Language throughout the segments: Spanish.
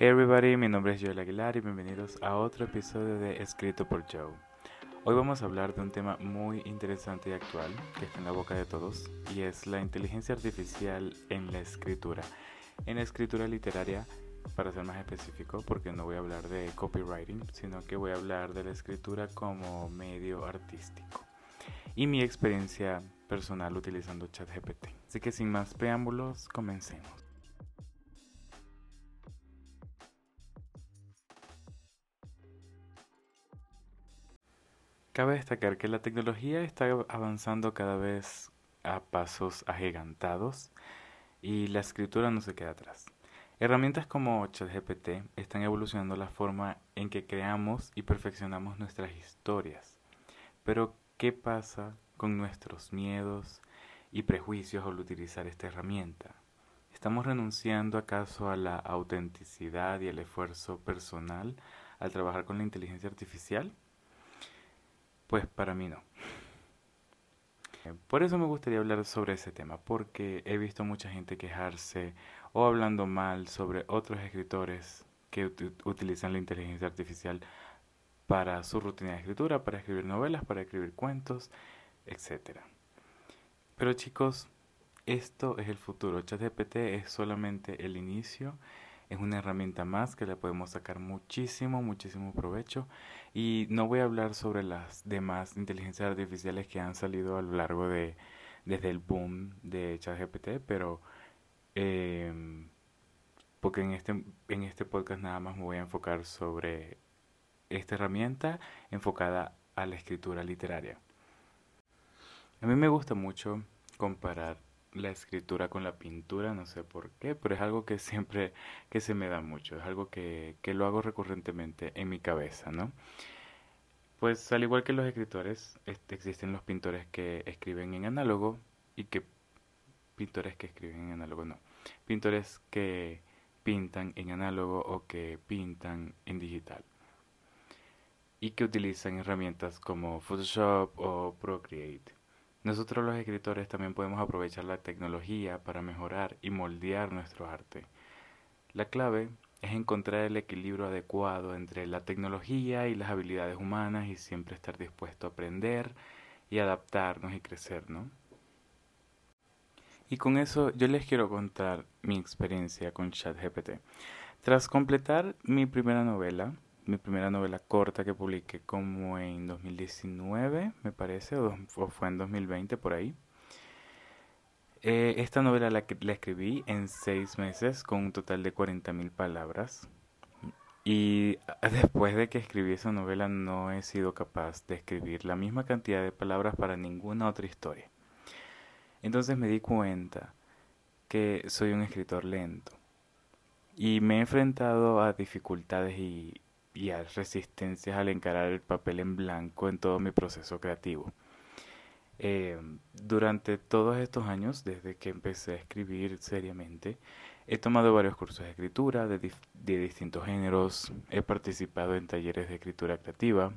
Hey everybody, mi nombre es Joel Aguilar y bienvenidos a otro episodio de Escrito por Joe. Hoy vamos a hablar de un tema muy interesante y actual que está en la boca de todos y es la inteligencia artificial en la escritura. En la escritura literaria, para ser más específico, porque no voy a hablar de copywriting, sino que voy a hablar de la escritura como medio artístico y mi experiencia personal utilizando ChatGPT. Así que sin más preámbulos, comencemos. Cabe destacar que la tecnología está avanzando cada vez a pasos agigantados y la escritura no se queda atrás. Herramientas como ChatGPT están evolucionando la forma en que creamos y perfeccionamos nuestras historias. Pero, ¿qué pasa con nuestros miedos y prejuicios al utilizar esta herramienta? ¿Estamos renunciando acaso a la autenticidad y al esfuerzo personal al trabajar con la inteligencia artificial? Pues para mí no. Por eso me gustaría hablar sobre ese tema, porque he visto mucha gente quejarse o hablando mal sobre otros escritores que utilizan la inteligencia artificial para su rutina de escritura, para escribir novelas, para escribir cuentos, etc. Pero chicos, esto es el futuro. ChatGPT es solamente el inicio es una herramienta más que le podemos sacar muchísimo, muchísimo provecho. Y no voy a hablar sobre las demás inteligencias artificiales que han salido a lo largo de, desde el boom de ChatGPT, pero em, porque en este, en este podcast nada más me voy a enfocar sobre esta herramienta enfocada a la escritura literaria. A mí me gusta mucho comparar la escritura con la pintura, no sé por qué, pero es algo que siempre que se me da mucho, es algo que, que lo hago recurrentemente en mi cabeza, ¿no? Pues al igual que los escritores, existen los pintores que escriben en análogo y que pintores que escriben en análogo no. Pintores que pintan en análogo o que pintan en digital. Y que utilizan herramientas como Photoshop o Procreate. Nosotros los escritores también podemos aprovechar la tecnología para mejorar y moldear nuestro arte. La clave es encontrar el equilibrio adecuado entre la tecnología y las habilidades humanas y siempre estar dispuesto a aprender y adaptarnos y crecer, ¿no? Y con eso yo les quiero contar mi experiencia con ChatGPT. Tras completar mi primera novela, mi primera novela corta que publiqué como en 2019, me parece, o, fue en 2020 por ahí. Eh, esta novela la, escribí en seis meses con un total de 40.000 palabras. Y después de que escribí esa novela no he sido capaz de escribir la misma cantidad de palabras para ninguna otra historia. Entonces me di cuenta que soy un escritor lento. Y me he enfrentado a dificultades y, y a resistencias al encarar el papel en blanco en todo mi proceso creativo. Eh, durante todos estos años, desde que empecé a escribir seriamente, he tomado varios cursos de escritura de, de distintos géneros, he participado en talleres de escritura creativa,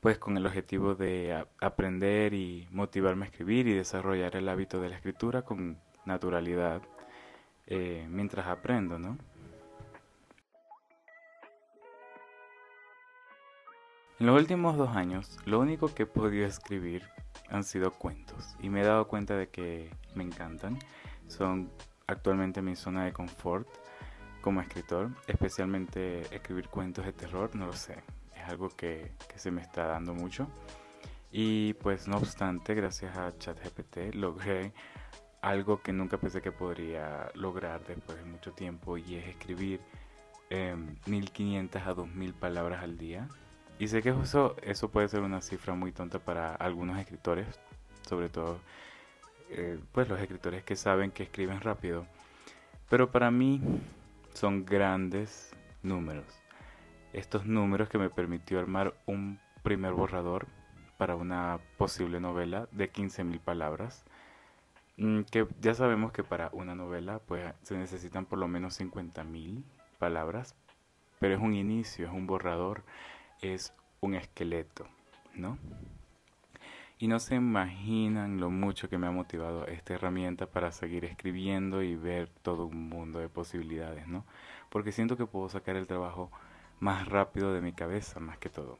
pues con el objetivo de aprender y motivarme a escribir y desarrollar el hábito de la escritura con naturalidad eh, mientras aprendo, ¿no? En los últimos dos años, lo único que he podido escribir han sido cuentos y me he dado cuenta de que me encantan. Son actualmente mi zona de confort como escritor, especialmente escribir cuentos de terror, no lo sé, es algo que, que se me está dando mucho. Y pues no obstante, gracias a ChatGPT logré algo que nunca pensé que podría lograr después de mucho tiempo y es escribir 1500 em, a 2000 palabras al día y sé que eso, eso puede ser una cifra muy tonta para algunos escritores, sobre todo eh, pues los escritores que saben que escriben rápido. Pero para mí son grandes números. Estos números que me permitió armar un primer borrador para una posible novela de 15.000 palabras. Mm, que ya sabemos que para una novela pues se necesitan por lo menos 50.000 palabras, pero es un inicio, es un borrador, es un esqueleto, ¿no? Y no se imaginan lo mucho que me ha motivado esta herramienta para seguir escribiendo y ver todo un mundo de posibilidades, ¿no? Porque siento que puedo sacar el trabajo más rápido de mi cabeza, más que todo.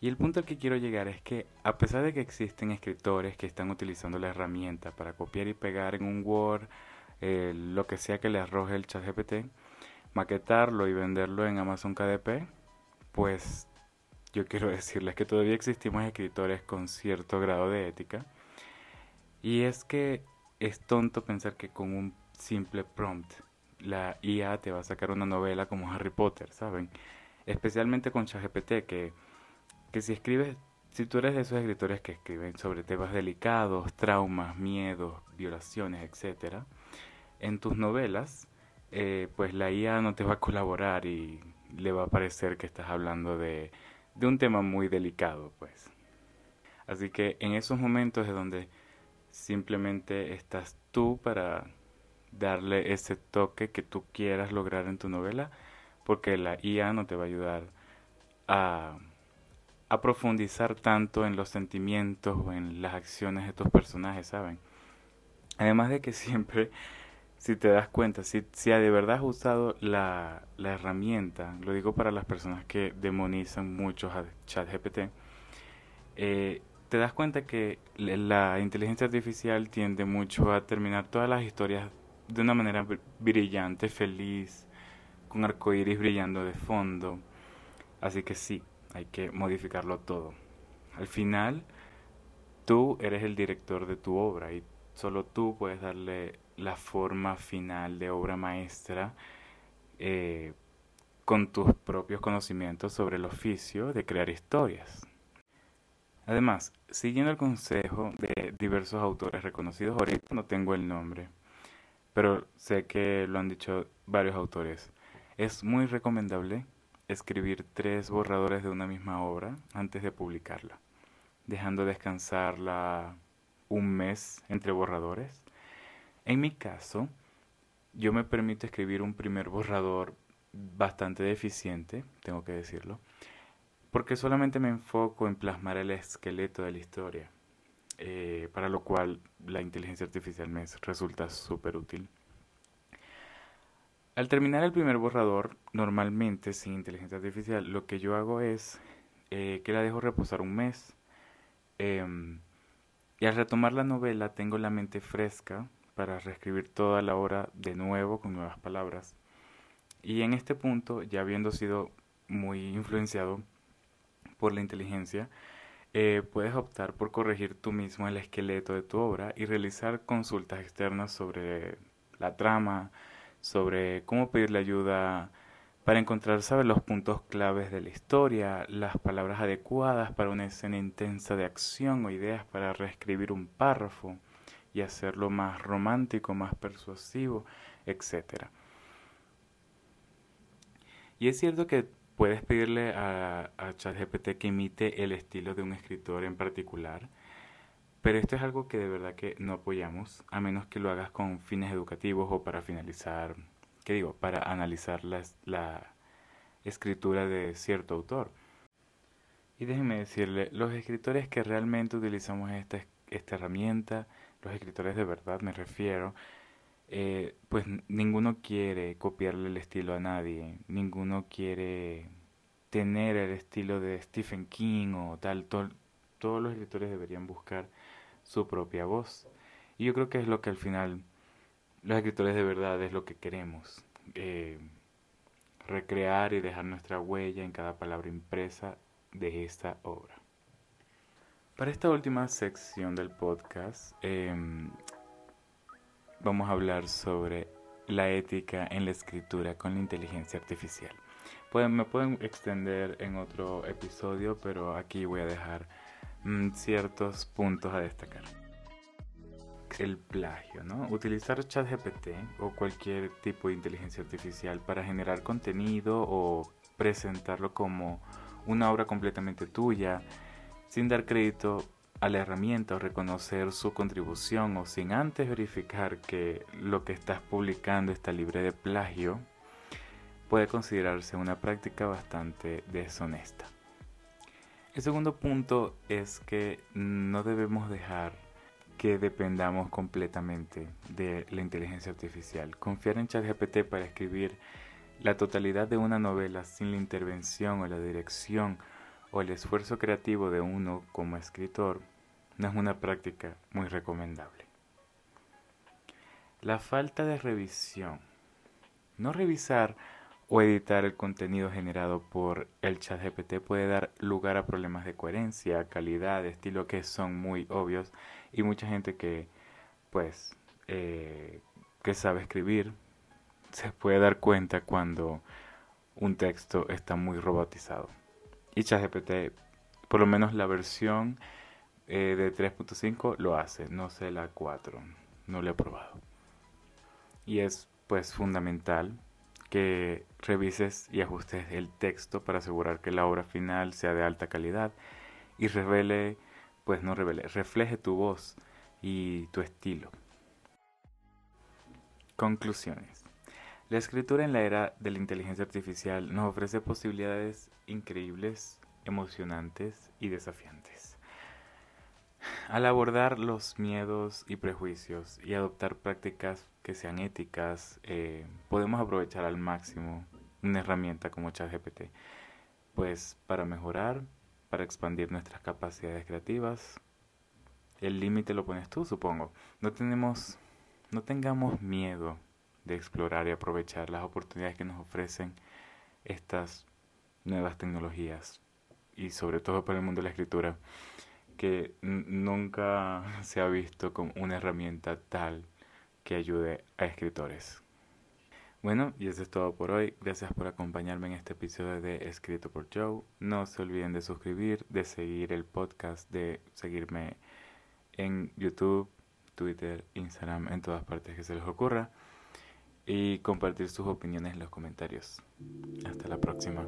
Y el punto al que quiero llegar es que a pesar de que existen escritores que están utilizando la herramienta para copiar y pegar en un Word eh, lo que sea que le arroje el chat GPT, maquetarlo y venderlo en Amazon KDP, pues yo quiero decirles que todavía existimos escritores con cierto grado de ética. Y es que es tonto pensar que con un simple prompt la IA te va a sacar una novela como Harry Potter, ¿saben? Especialmente con ChatGPT que que si escribes, si tú eres de esos escritores que escriben sobre temas delicados, traumas, miedos, violaciones, etcétera, en tus novelas, eh, pues la IA no te va a colaborar y le va a parecer que estás hablando de, de un tema muy delicado, pues. Así que en esos momentos es donde simplemente estás tú para darle ese toque que tú quieras lograr en tu novela, porque la IA no te va a ayudar a a profundizar tanto en los sentimientos o en las acciones de tus personajes, ¿saben? Además de que siempre, si te das cuenta, si, si de verdad has usado la, la herramienta, lo digo para las personas que demonizan mucho a ChatGPT, eh, te das cuenta que la inteligencia artificial tiende mucho a terminar todas las historias de una manera brillante, feliz, con arcoíris brillando de fondo. Así que sí, hay que modificarlo todo. Al final, tú eres el director de tu obra y solo tú puedes darle la forma final de obra maestra eh, con tus propios conocimientos sobre el oficio de crear historias. Además, siguiendo el consejo de diversos autores reconocidos, ahorita no tengo el nombre, pero sé que lo han dicho varios autores, es muy recomendable escribir tres borradores de una misma obra antes de publicarla, dejando descansarla un mes entre borradores. En mi caso, yo me permito escribir un primer borrador bastante deficiente, tengo que decirlo, porque solamente me enfoco en plasmar el esqueleto de la historia, eh, para lo cual la inteligencia artificial me resulta súper útil. Al terminar el primer borrador, normalmente sin inteligencia artificial, lo que yo hago es eh, que la dejo reposar un mes. Em, y al retomar la novela tengo la mente fresca para reescribir toda la obra de nuevo con nuevas palabras. Y en este punto, ya habiendo sido muy influenciado por la inteligencia, eh, puedes optar por corregir tú mismo el esqueleto de tu obra y realizar consultas externas sobre la trama, sobre cómo pedirle ayuda para encontrar, ¿sabes?, los puntos claves de la historia, las palabras adecuadas para una escena intensa de acción o ideas para reescribir un párrafo y hacerlo más romántico, más persuasivo, etc. Y es cierto que puedes pedirle a, a ChatGPT que imite el estilo de un escritor en particular, pero esto es algo que de verdad que no apoyamos, a menos que lo hagas con fines educativos o para finalizar, ¿qué digo? Para analizar la, escritura de cierto autor. Y déjenme decirle, los escritores que realmente utilizamos esta herramienta, los escritores de verdad me refiero, eh, pues ninguno quiere copiarle el estilo a nadie, ninguno quiere tener el estilo de Stephen King o tal, todos los escritores deberían buscar su propia voz. Y yo creo que es lo que al final los escritores de verdad es lo que queremos. Eh, recrear y dejar nuestra huella en cada palabra impresa de esta obra. Para esta última sección del podcast em, vamos a hablar sobre la ética en la escritura con la inteligencia artificial. Pueden, me pueden extender en otro episodio, pero aquí voy a dejar Mm, ciertos puntos a destacar. El plagio, ¿no? Utilizar ChatGPT o cualquier tipo de inteligencia artificial para generar contenido o presentarlo como una obra completamente tuya, sin dar crédito a la herramienta o reconocer su contribución o sin antes verificar que lo que estás publicando está libre de plagio, puede considerarse una práctica bastante deshonesta. El segundo punto es que no debemos dejar que dependamos completamente de la inteligencia artificial. Confiar en ChatGPT para escribir la totalidad de una novela sin la intervención o la dirección o el esfuerzo creativo de uno como escritor no es una práctica muy recomendable. La falta de revisión. No revisar o editar el contenido generado por el chat GPT puede dar lugar a problemas de coherencia, calidad, estilo que son muy obvios y mucha gente que pues eh, que sabe escribir se puede dar cuenta cuando un texto está muy robotizado. Y ChatGPT, por lo menos la versión eh, de 3.5 lo hace, no sé la 4, no lo he probado. Y es pues fundamental que revises y ajustes el texto para asegurar que la obra final sea de alta calidad y revele, pues no revele, refleje tu voz y tu estilo. Conclusiones. La escritura en la era de la inteligencia artificial nos ofrece posibilidades increíbles, emocionantes y desafiantes. Al abordar los miedos y prejuicios y adoptar prácticas que sean éticas, eh, podemos aprovechar al máximo una herramienta como ChatGPT, pues para mejorar, para expandir nuestras capacidades creativas. El límite lo pones tú, supongo. No tenemos, no tengamos miedo de explorar y aprovechar las oportunidades que nos ofrecen estas nuevas tecnologías y sobre todo para el mundo de la escritura que nunca se ha visto como una herramienta tal que ayude a escritores. Bueno, y eso es todo por hoy. Gracias por acompañarme en este episodio de Escrito por Joe. No se olviden de suscribir, de seguir el podcast, de seguirme en YouTube, Twitter, Instagram, en todas partes que se les ocurra. Y compartir sus opiniones en los comentarios. Hasta la próxima.